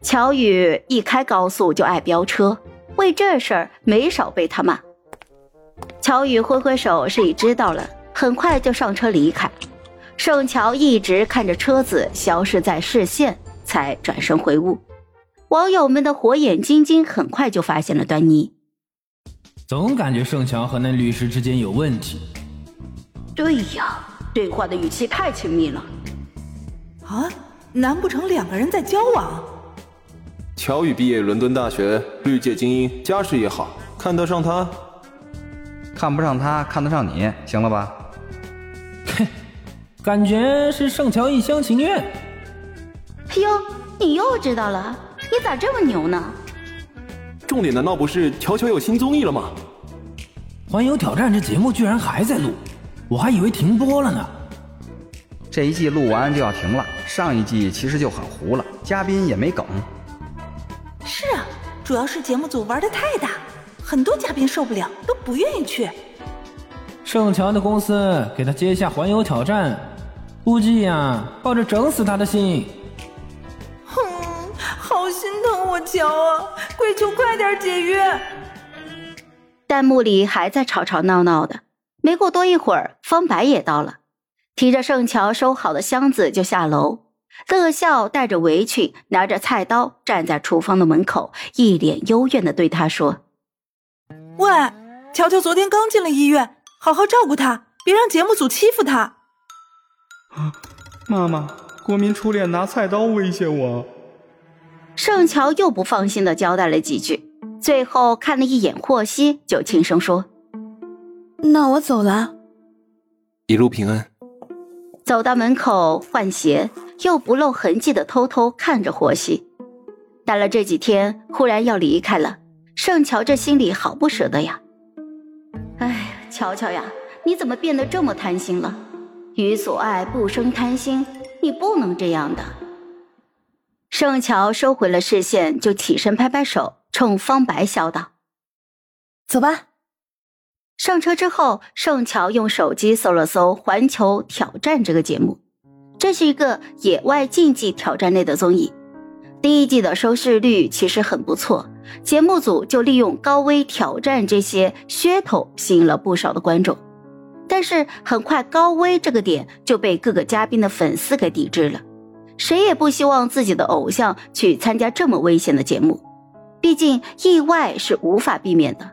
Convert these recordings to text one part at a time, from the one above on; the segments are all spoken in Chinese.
乔宇一开高速就爱飙车，为这事儿没少被他骂。乔宇挥挥手示意知道了，很快就上车离开。盛乔一直看着车子消失在视线，才转身回屋。网友们的火眼金睛很快就发现了端倪。总感觉盛乔和那律师之间有问题。对呀，对话的语气太亲密了。啊，难不成两个人在交往？乔宇毕业伦敦大学，律界精英，家世也好，看得上他？看不上他，看得上你，行了吧？嘿，感觉是盛乔一厢情愿。哎哟，你又知道了？你咋这么牛呢？重点难道不是乔乔有新综艺了吗？环游挑战这节目居然还在录，我还以为停播了呢。这一季录完就要停了，上一季其实就很糊了，嘉宾也没梗。主要是节目组玩的太大，很多嘉宾受不了，都不愿意去。盛乔的公司给他接下环游挑战，估计呀，抱着整死他的心。哼，好心疼我乔啊！跪求快点解约。弹幕里还在吵吵闹闹的，没过多一会儿，方白也到了，提着盛乔收好的箱子就下楼。乐笑带着围裙，拿着菜刀，站在厨房的门口，一脸幽怨的对他说：“喂，乔乔昨天刚进了医院，好好照顾他，别让节目组欺负他。”啊，妈妈，国民初恋拿菜刀威胁我。盛乔又不放心的交代了几句，最后看了一眼霍希，就轻声说：“那我走了，一路平安。”走到门口换鞋。又不露痕迹的偷偷看着霍希，待了这几天，忽然要离开了，盛乔这心里好不舍得呀。哎，乔乔呀，你怎么变得这么贪心了？予所爱不生贪心，你不能这样的。盛乔收回了视线，就起身拍拍手，冲方白笑道：“走吧。”上车之后，盛乔用手机搜了搜《环球挑战》这个节目。这是一个野外竞技挑战类的综艺，第一季的收视率其实很不错，节目组就利用高危挑战这些噱头吸引了不少的观众。但是很快，高危这个点就被各个嘉宾的粉丝给抵制了，谁也不希望自己的偶像去参加这么危险的节目，毕竟意外是无法避免的。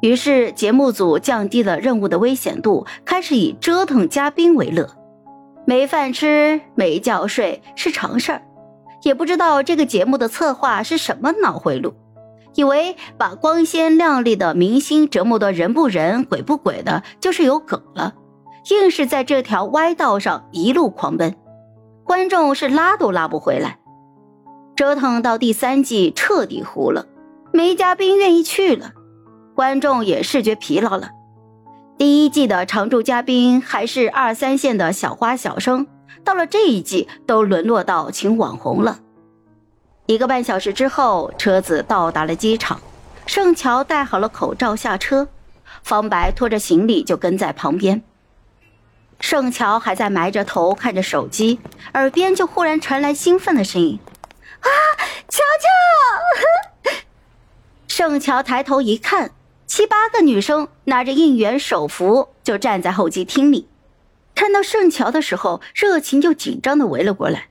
于是节目组降低了任务的危险度，开始以折腾嘉宾为乐。没饭吃、没觉睡是常事儿，也不知道这个节目的策划是什么脑回路，以为把光鲜亮丽的明星折磨得人不人、鬼不鬼的，就是有梗了，硬是在这条歪道上一路狂奔，观众是拉都拉不回来。折腾到第三季彻底糊了，没嘉宾愿意去了，观众也视觉疲劳了。第一季的常驻嘉宾还是二三线的小花小生，到了这一季都沦落到请网红了。一个半小时之后，车子到达了机场，盛乔戴好了口罩下车，方白拖着行李就跟在旁边。盛乔还在埋着头看着手机，耳边就忽然传来兴奋的声音：“啊，乔乔！” 盛乔抬头一看。七八个女生拿着应援手幅就站在候机厅里，看到盛乔的时候，热情又紧张的围了过来。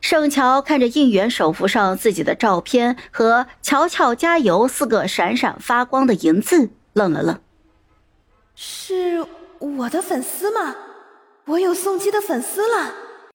盛乔看着应援手幅上自己的照片和“乔乔加油”四个闪闪发光的银字，愣了愣。是我的粉丝吗？我有宋七的粉丝了。